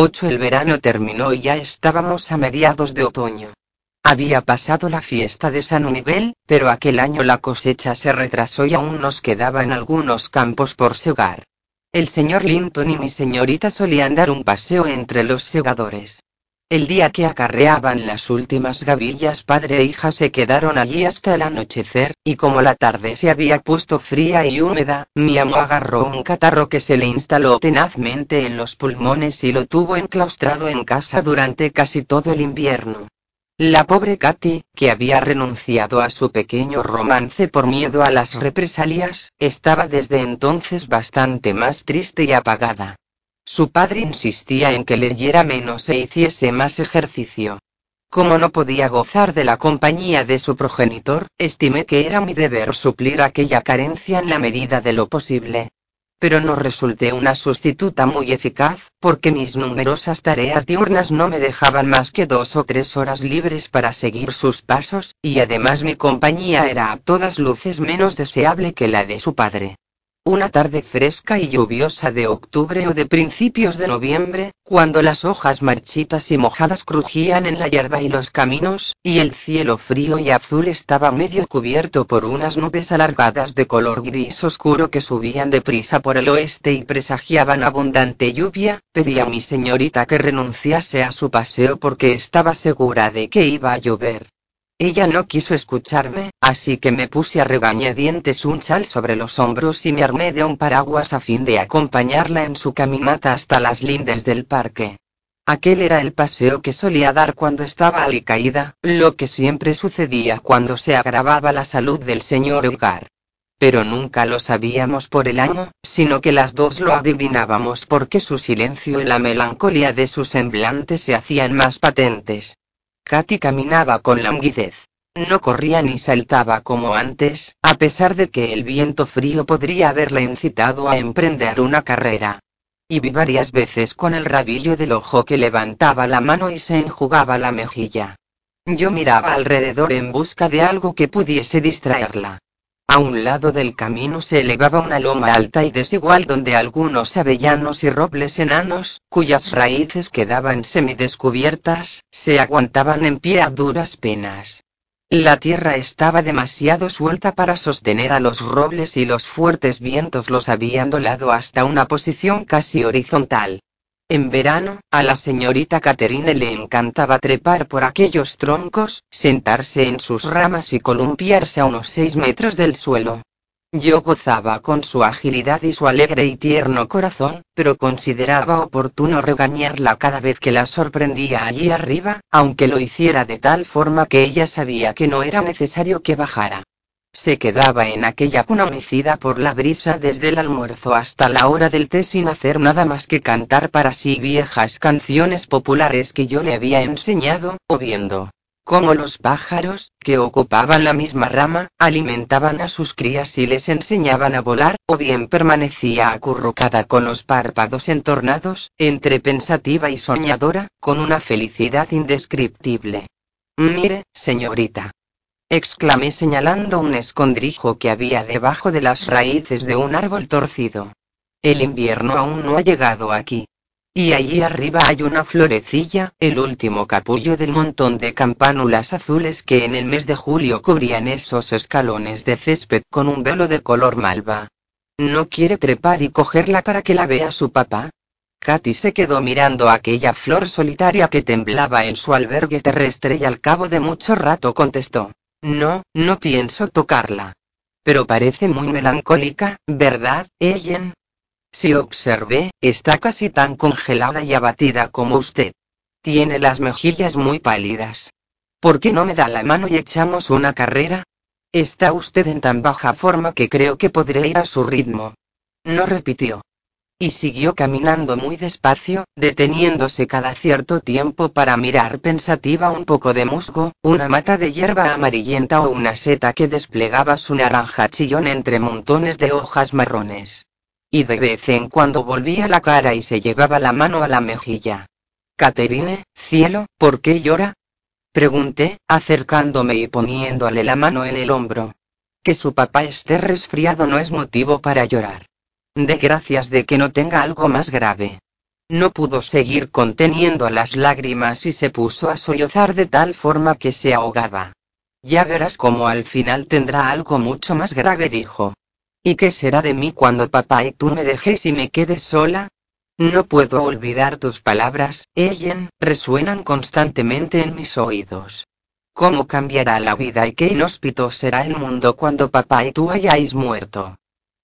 8 el verano terminó y ya estábamos a mediados de otoño. Había pasado la fiesta de San Miguel, pero aquel año la cosecha se retrasó y aún nos quedaban algunos campos por segar. El señor Linton y mi señorita solían dar un paseo entre los segadores. El día que acarreaban las últimas gavillas padre e hija se quedaron allí hasta el anochecer, y como la tarde se había puesto fría y húmeda, mi amo agarró un catarro que se le instaló tenazmente en los pulmones y lo tuvo enclaustrado en casa durante casi todo el invierno. La pobre Katy, que había renunciado a su pequeño romance por miedo a las represalias, estaba desde entonces bastante más triste y apagada. Su padre insistía en que leyera menos e hiciese más ejercicio. Como no podía gozar de la compañía de su progenitor, estimé que era mi deber suplir aquella carencia en la medida de lo posible. Pero no resulté una sustituta muy eficaz, porque mis numerosas tareas diurnas no me dejaban más que dos o tres horas libres para seguir sus pasos, y además mi compañía era a todas luces menos deseable que la de su padre. Una tarde fresca y lluviosa de octubre o de principios de noviembre, cuando las hojas marchitas y mojadas crujían en la hierba y los caminos, y el cielo frío y azul estaba medio cubierto por unas nubes alargadas de color gris oscuro que subían deprisa por el oeste y presagiaban abundante lluvia, pedí a mi señorita que renunciase a su paseo porque estaba segura de que iba a llover. Ella no quiso escucharme, así que me puse a regañadientes un chal sobre los hombros y me armé de un paraguas a fin de acompañarla en su caminata hasta las lindes del parque. Aquel era el paseo que solía dar cuando estaba alicaída, lo que siempre sucedía cuando se agravaba la salud del señor Edgar. Pero nunca lo sabíamos por el año, sino que las dos lo adivinábamos porque su silencio y la melancolía de su semblante se hacían más patentes. Katy caminaba con languidez. No corría ni saltaba como antes, a pesar de que el viento frío podría haberla incitado a emprender una carrera. Y vi varias veces con el rabillo del ojo que levantaba la mano y se enjugaba la mejilla. Yo miraba alrededor en busca de algo que pudiese distraerla. A un lado del camino se elevaba una loma alta y desigual donde algunos avellanos y robles enanos, cuyas raíces quedaban semidescubiertas, se aguantaban en pie a duras penas. La tierra estaba demasiado suelta para sostener a los robles y los fuertes vientos los habían dolado hasta una posición casi horizontal. En verano, a la señorita Caterine le encantaba trepar por aquellos troncos, sentarse en sus ramas y columpiarse a unos seis metros del suelo. Yo gozaba con su agilidad y su alegre y tierno corazón, pero consideraba oportuno regañarla cada vez que la sorprendía allí arriba, aunque lo hiciera de tal forma que ella sabía que no era necesario que bajara. Se quedaba en aquella cuna mecida por la brisa desde el almuerzo hasta la hora del té sin hacer nada más que cantar para sí viejas canciones populares que yo le había enseñado, o viendo cómo los pájaros, que ocupaban la misma rama, alimentaban a sus crías y les enseñaban a volar, o bien permanecía acurrucada con los párpados entornados, entre pensativa y soñadora, con una felicidad indescriptible. Mire, señorita, exclamé señalando un escondrijo que había debajo de las raíces de un árbol torcido. El invierno aún no ha llegado aquí. Y allí arriba hay una florecilla, el último capullo del montón de campánulas azules que en el mes de julio cubrían esos escalones de césped con un velo de color malva. ¿No quiere trepar y cogerla para que la vea su papá? Katy se quedó mirando aquella flor solitaria que temblaba en su albergue terrestre y al cabo de mucho rato contestó. No, no pienso tocarla. Pero parece muy melancólica, ¿verdad, Ellen? Si observé, está casi tan congelada y abatida como usted. Tiene las mejillas muy pálidas. ¿Por qué no me da la mano y echamos una carrera? Está usted en tan baja forma que creo que podré ir a su ritmo. No repitió y siguió caminando muy despacio, deteniéndose cada cierto tiempo para mirar pensativa un poco de musgo, una mata de hierba amarillenta o una seta que desplegaba su naranja chillón entre montones de hojas marrones. Y de vez en cuando volvía la cara y se llevaba la mano a la mejilla. Caterine, cielo, ¿por qué llora? Pregunté, acercándome y poniéndole la mano en el hombro. Que su papá esté resfriado no es motivo para llorar. De gracias de que no tenga algo más grave. No pudo seguir conteniendo las lágrimas y se puso a sollozar de tal forma que se ahogaba. Ya verás cómo al final tendrá algo mucho más grave, dijo. ¿Y qué será de mí cuando papá y tú me dejes y me quedes sola? No puedo olvidar tus palabras, Ellen, resuenan constantemente en mis oídos. ¿Cómo cambiará la vida y qué inhóspito será el mundo cuando papá y tú hayáis muerto?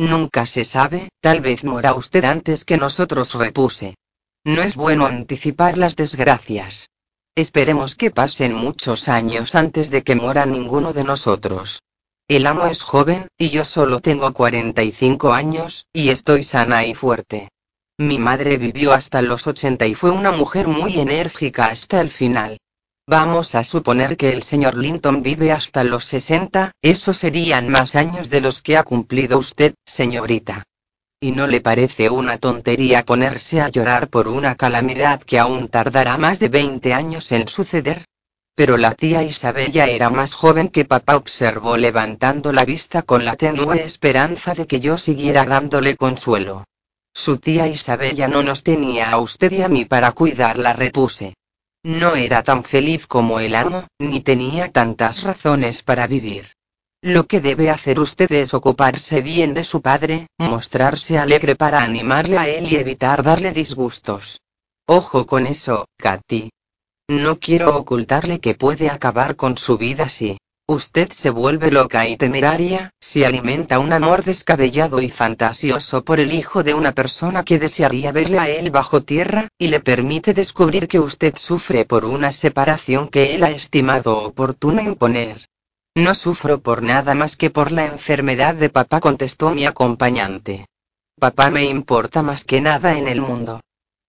Nunca se sabe, tal vez muera usted antes que nosotros repuse. No es bueno anticipar las desgracias. Esperemos que pasen muchos años antes de que muera ninguno de nosotros. El amo es joven, y yo solo tengo 45 años, y estoy sana y fuerte. Mi madre vivió hasta los 80 y fue una mujer muy enérgica hasta el final. Vamos a suponer que el señor Linton vive hasta los 60, eso serían más años de los que ha cumplido usted, señorita. ¿Y no le parece una tontería ponerse a llorar por una calamidad que aún tardará más de 20 años en suceder? Pero la tía Isabel ya era más joven que papá observó levantando la vista con la tenue esperanza de que yo siguiera dándole consuelo. Su tía Isabel ya no nos tenía a usted y a mí para cuidarla, repuse. No era tan feliz como el amo, ni tenía tantas razones para vivir. Lo que debe hacer usted es ocuparse bien de su padre, mostrarse alegre para animarle a él y evitar darle disgustos. Ojo con eso, Katy. No quiero ocultarle que puede acabar con su vida si usted se vuelve loca y temeraria, si alimenta un amor descabellado y fantasioso por el hijo de una persona que desearía verle a él bajo tierra, y le permite descubrir que usted sufre por una separación que él ha estimado oportuno imponer. No sufro por nada más que por la enfermedad de papá, contestó mi acompañante. Papá me importa más que nada en el mundo.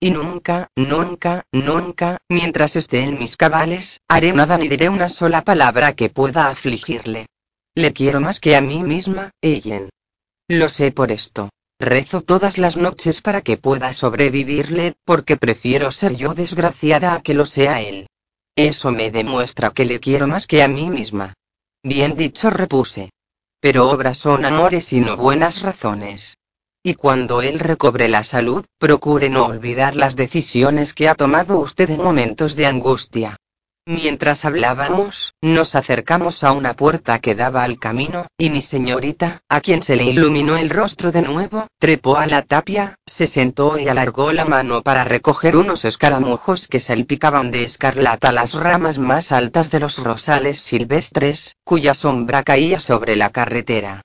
Y nunca, nunca, nunca, mientras esté en mis cabales, haré nada ni diré una sola palabra que pueda afligirle. Le quiero más que a mí misma, Ellen. Lo sé por esto. Rezo todas las noches para que pueda sobrevivirle, porque prefiero ser yo desgraciada a que lo sea él. Eso me demuestra que le quiero más que a mí misma. Bien dicho, repuse. Pero obras son amores y no buenas razones. Y cuando él recobre la salud, procure no olvidar las decisiones que ha tomado usted en momentos de angustia. Mientras hablábamos, nos acercamos a una puerta que daba al camino, y mi señorita, a quien se le iluminó el rostro de nuevo, trepó a la tapia, se sentó y alargó la mano para recoger unos escaramujos que salpicaban de escarlata las ramas más altas de los rosales silvestres, cuya sombra caía sobre la carretera.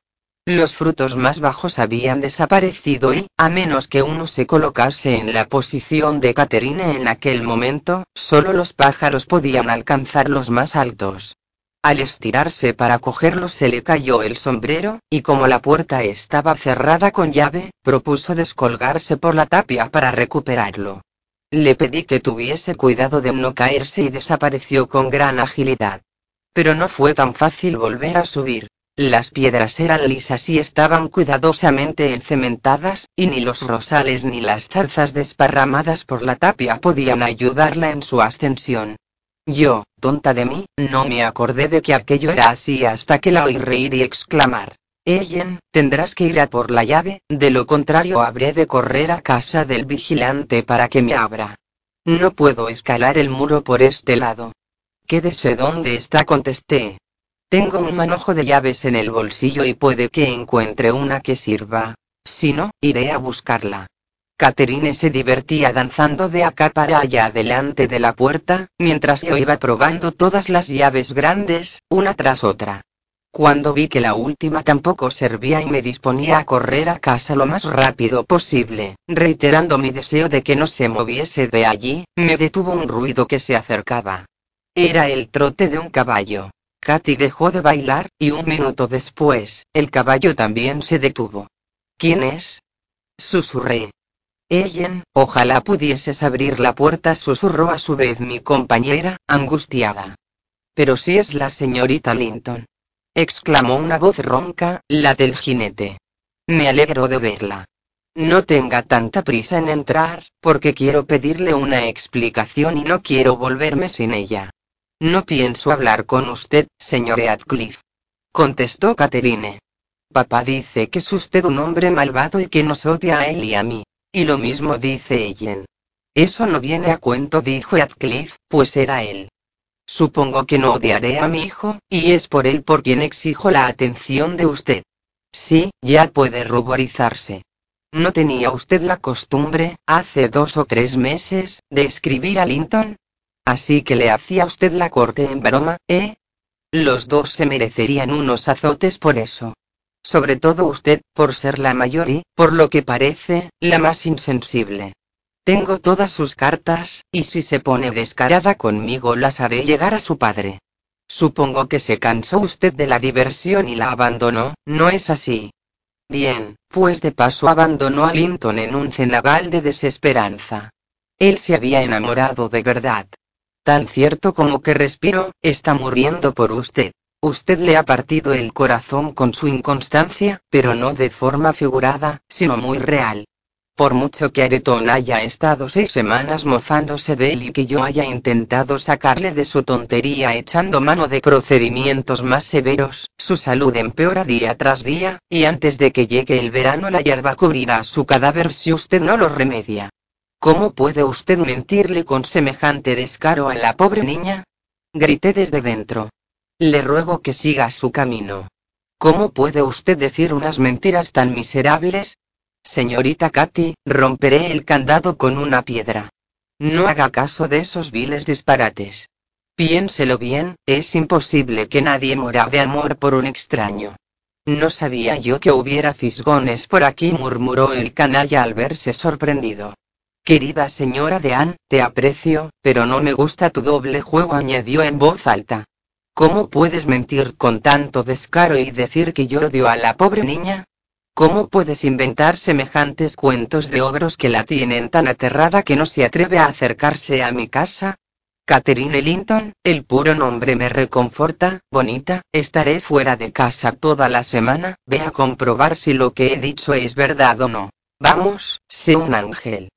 Los frutos más bajos habían desaparecido y, a menos que uno se colocase en la posición de Caterine en aquel momento, solo los pájaros podían alcanzar los más altos. Al estirarse para cogerlos se le cayó el sombrero, y como la puerta estaba cerrada con llave, propuso descolgarse por la tapia para recuperarlo. Le pedí que tuviese cuidado de no caerse y desapareció con gran agilidad. Pero no fue tan fácil volver a subir. Las piedras eran lisas y estaban cuidadosamente encementadas, y ni los rosales ni las zarzas desparramadas por la tapia podían ayudarla en su ascensión. Yo, tonta de mí, no me acordé de que aquello era así hasta que la oí reír y exclamar. Ellen, tendrás que ir a por la llave, de lo contrario habré de correr a casa del vigilante para que me abra. No puedo escalar el muro por este lado. Quédese donde está, contesté. Tengo un manojo de llaves en el bolsillo y puede que encuentre una que sirva. Si no, iré a buscarla. Catherine se divertía danzando de acá para allá delante de la puerta, mientras yo iba probando todas las llaves grandes, una tras otra. Cuando vi que la última tampoco servía y me disponía a correr a casa lo más rápido posible, reiterando mi deseo de que no se moviese de allí, me detuvo un ruido que se acercaba. Era el trote de un caballo. Katy dejó de bailar, y un minuto después, el caballo también se detuvo. ¿Quién es? Susurré. Ellen, ojalá pudieses abrir la puerta, susurró a su vez mi compañera, angustiada. Pero si es la señorita Linton. exclamó una voz ronca, la del jinete. Me alegro de verla. No tenga tanta prisa en entrar, porque quiero pedirle una explicación y no quiero volverme sin ella. No pienso hablar con usted, señor Heathcliff. Contestó Catherine. Papá dice que es usted un hombre malvado y que nos odia a él y a mí. Y lo mismo dice Ellen. Eso no viene a cuento, dijo Radcliffe, pues era él. Supongo que no odiaré a mi hijo, y es por él por quien exijo la atención de usted. Sí, ya puede ruborizarse. ¿No tenía usted la costumbre, hace dos o tres meses, de escribir a Linton? Así que le hacía usted la corte en broma, ¿eh? Los dos se merecerían unos azotes por eso. Sobre todo usted, por ser la mayor y, por lo que parece, la más insensible. Tengo todas sus cartas, y si se pone descarada conmigo las haré llegar a su padre. Supongo que se cansó usted de la diversión y la abandonó, ¿no es así? Bien, pues de paso abandonó a Linton en un cenagal de desesperanza. Él se había enamorado de verdad. Tan cierto como que respiro, está muriendo por usted. Usted le ha partido el corazón con su inconstancia, pero no de forma figurada, sino muy real. Por mucho que Aretón haya estado seis semanas mofándose de él y que yo haya intentado sacarle de su tontería echando mano de procedimientos más severos, su salud empeora día tras día, y antes de que llegue el verano la hierba cubrirá su cadáver si usted no lo remedia. ¿Cómo puede usted mentirle con semejante descaro a la pobre niña? Grité desde dentro. Le ruego que siga su camino. ¿Cómo puede usted decir unas mentiras tan miserables? Señorita Katy, romperé el candado con una piedra. No haga caso de esos viles disparates. Piénselo bien, es imposible que nadie mora de amor por un extraño. No sabía yo que hubiera fisgones por aquí, murmuró el canalla al verse sorprendido. Querida señora Dean, te aprecio, pero no me gusta tu doble juego, añadió en voz alta. ¿Cómo puedes mentir con tanto descaro y decir que yo odio a la pobre niña? ¿Cómo puedes inventar semejantes cuentos de ogros que la tienen tan aterrada que no se atreve a acercarse a mi casa? Catherine Linton, el puro nombre me reconforta, bonita, estaré fuera de casa toda la semana, ve a comprobar si lo que he dicho es verdad o no. Vamos, sé un ángel.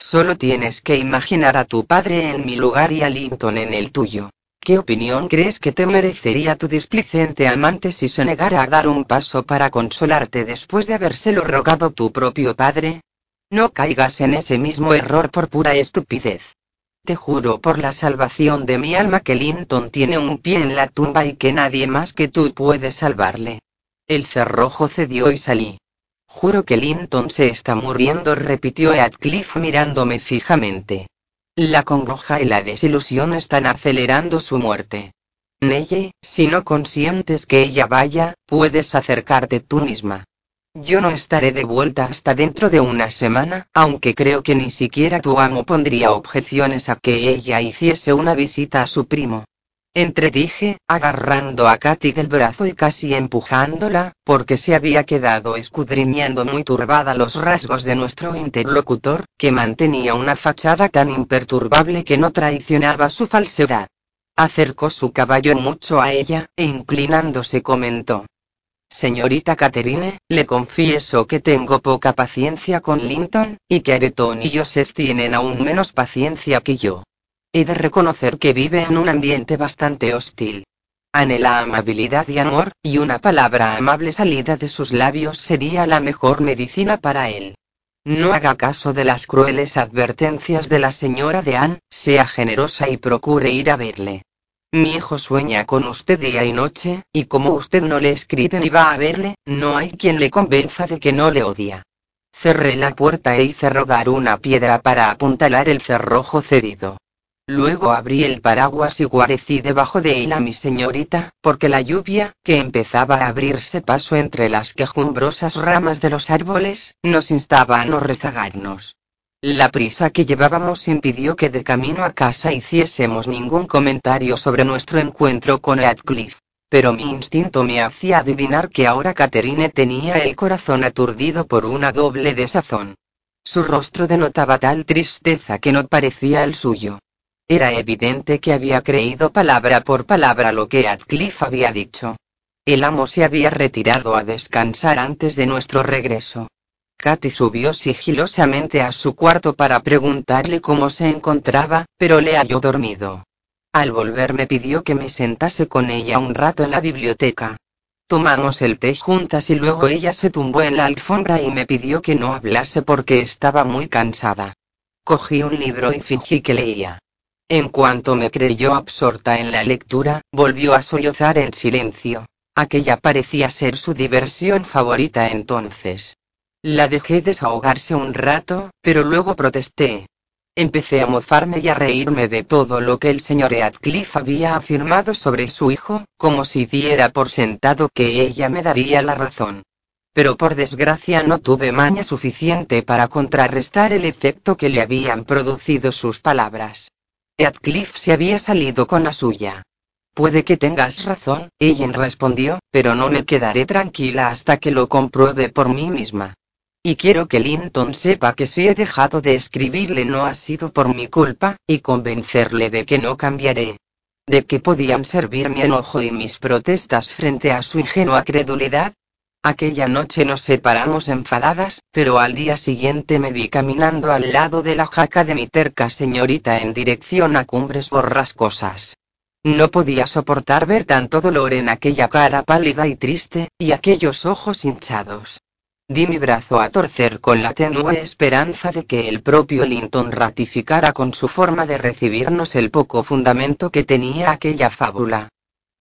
Solo tienes que imaginar a tu padre en mi lugar y a Linton en el tuyo. ¿Qué opinión crees que te merecería tu displicente amante si se negara a dar un paso para consolarte después de habérselo rogado tu propio padre? No caigas en ese mismo error por pura estupidez. Te juro por la salvación de mi alma que Linton tiene un pie en la tumba y que nadie más que tú puede salvarle. El cerrojo cedió y salí. Juro que Linton se está muriendo, repitió Heathcliff mirándome fijamente. La congoja y la desilusión están acelerando su muerte. Neye, si no consientes que ella vaya, puedes acercarte tú misma. Yo no estaré de vuelta hasta dentro de una semana, aunque creo que ni siquiera tu amo pondría objeciones a que ella hiciese una visita a su primo. Entredije, agarrando a Katy del brazo y casi empujándola, porque se había quedado escudriñando muy turbada los rasgos de nuestro interlocutor, que mantenía una fachada tan imperturbable que no traicionaba su falsedad. Acercó su caballo mucho a ella, e inclinándose comentó. Señorita Catherine, le confieso que tengo poca paciencia con Linton, y que Areton y Joseph tienen aún menos paciencia que yo. He de reconocer que vive en un ambiente bastante hostil. Anhela amabilidad y amor, y una palabra amable salida de sus labios sería la mejor medicina para él. No haga caso de las crueles advertencias de la señora Dean, sea generosa y procure ir a verle. Mi hijo sueña con usted día y noche, y como usted no le escribe ni va a verle, no hay quien le convenza de que no le odia. Cerré la puerta e hice rodar una piedra para apuntalar el cerrojo cedido. Luego abrí el paraguas y guarecí debajo de él a mi señorita, porque la lluvia, que empezaba a abrirse paso entre las quejumbrosas ramas de los árboles, nos instaba a no rezagarnos. La prisa que llevábamos impidió que de camino a casa hiciésemos ningún comentario sobre nuestro encuentro con Radcliffe. Pero mi instinto me hacía adivinar que ahora Catherine tenía el corazón aturdido por una doble desazón. Su rostro denotaba tal tristeza que no parecía el suyo. Era evidente que había creído palabra por palabra lo que Atcliffe había dicho. El amo se había retirado a descansar antes de nuestro regreso. Katy subió sigilosamente a su cuarto para preguntarle cómo se encontraba, pero le halló dormido. Al volver me pidió que me sentase con ella un rato en la biblioteca. Tomamos el té juntas y luego ella se tumbó en la alfombra y me pidió que no hablase porque estaba muy cansada. Cogí un libro y fingí que leía. En cuanto me creyó absorta en la lectura, volvió a sollozar en silencio. Aquella parecía ser su diversión favorita entonces. La dejé desahogarse un rato, pero luego protesté. Empecé a mofarme y a reírme de todo lo que el señor Heathcliff había afirmado sobre su hijo, como si diera por sentado que ella me daría la razón pero por desgracia no tuve maña suficiente para contrarrestar el efecto que le habían producido sus palabras. Heathcliff se había salido con la suya. Puede que tengas razón, Ellen respondió, pero no me quedaré tranquila hasta que lo compruebe por mí misma. Y quiero que Linton sepa que si he dejado de escribirle no ha sido por mi culpa, y convencerle de que no cambiaré. ¿De qué podían servir mi enojo y mis protestas frente a su ingenua credulidad? Aquella noche nos separamos enfadadas, pero al día siguiente me vi caminando al lado de la jaca de mi terca señorita en dirección a cumbres borrascosas. No podía soportar ver tanto dolor en aquella cara pálida y triste, y aquellos ojos hinchados. Di mi brazo a torcer con la tenue esperanza de que el propio Linton ratificara con su forma de recibirnos el poco fundamento que tenía aquella fábula.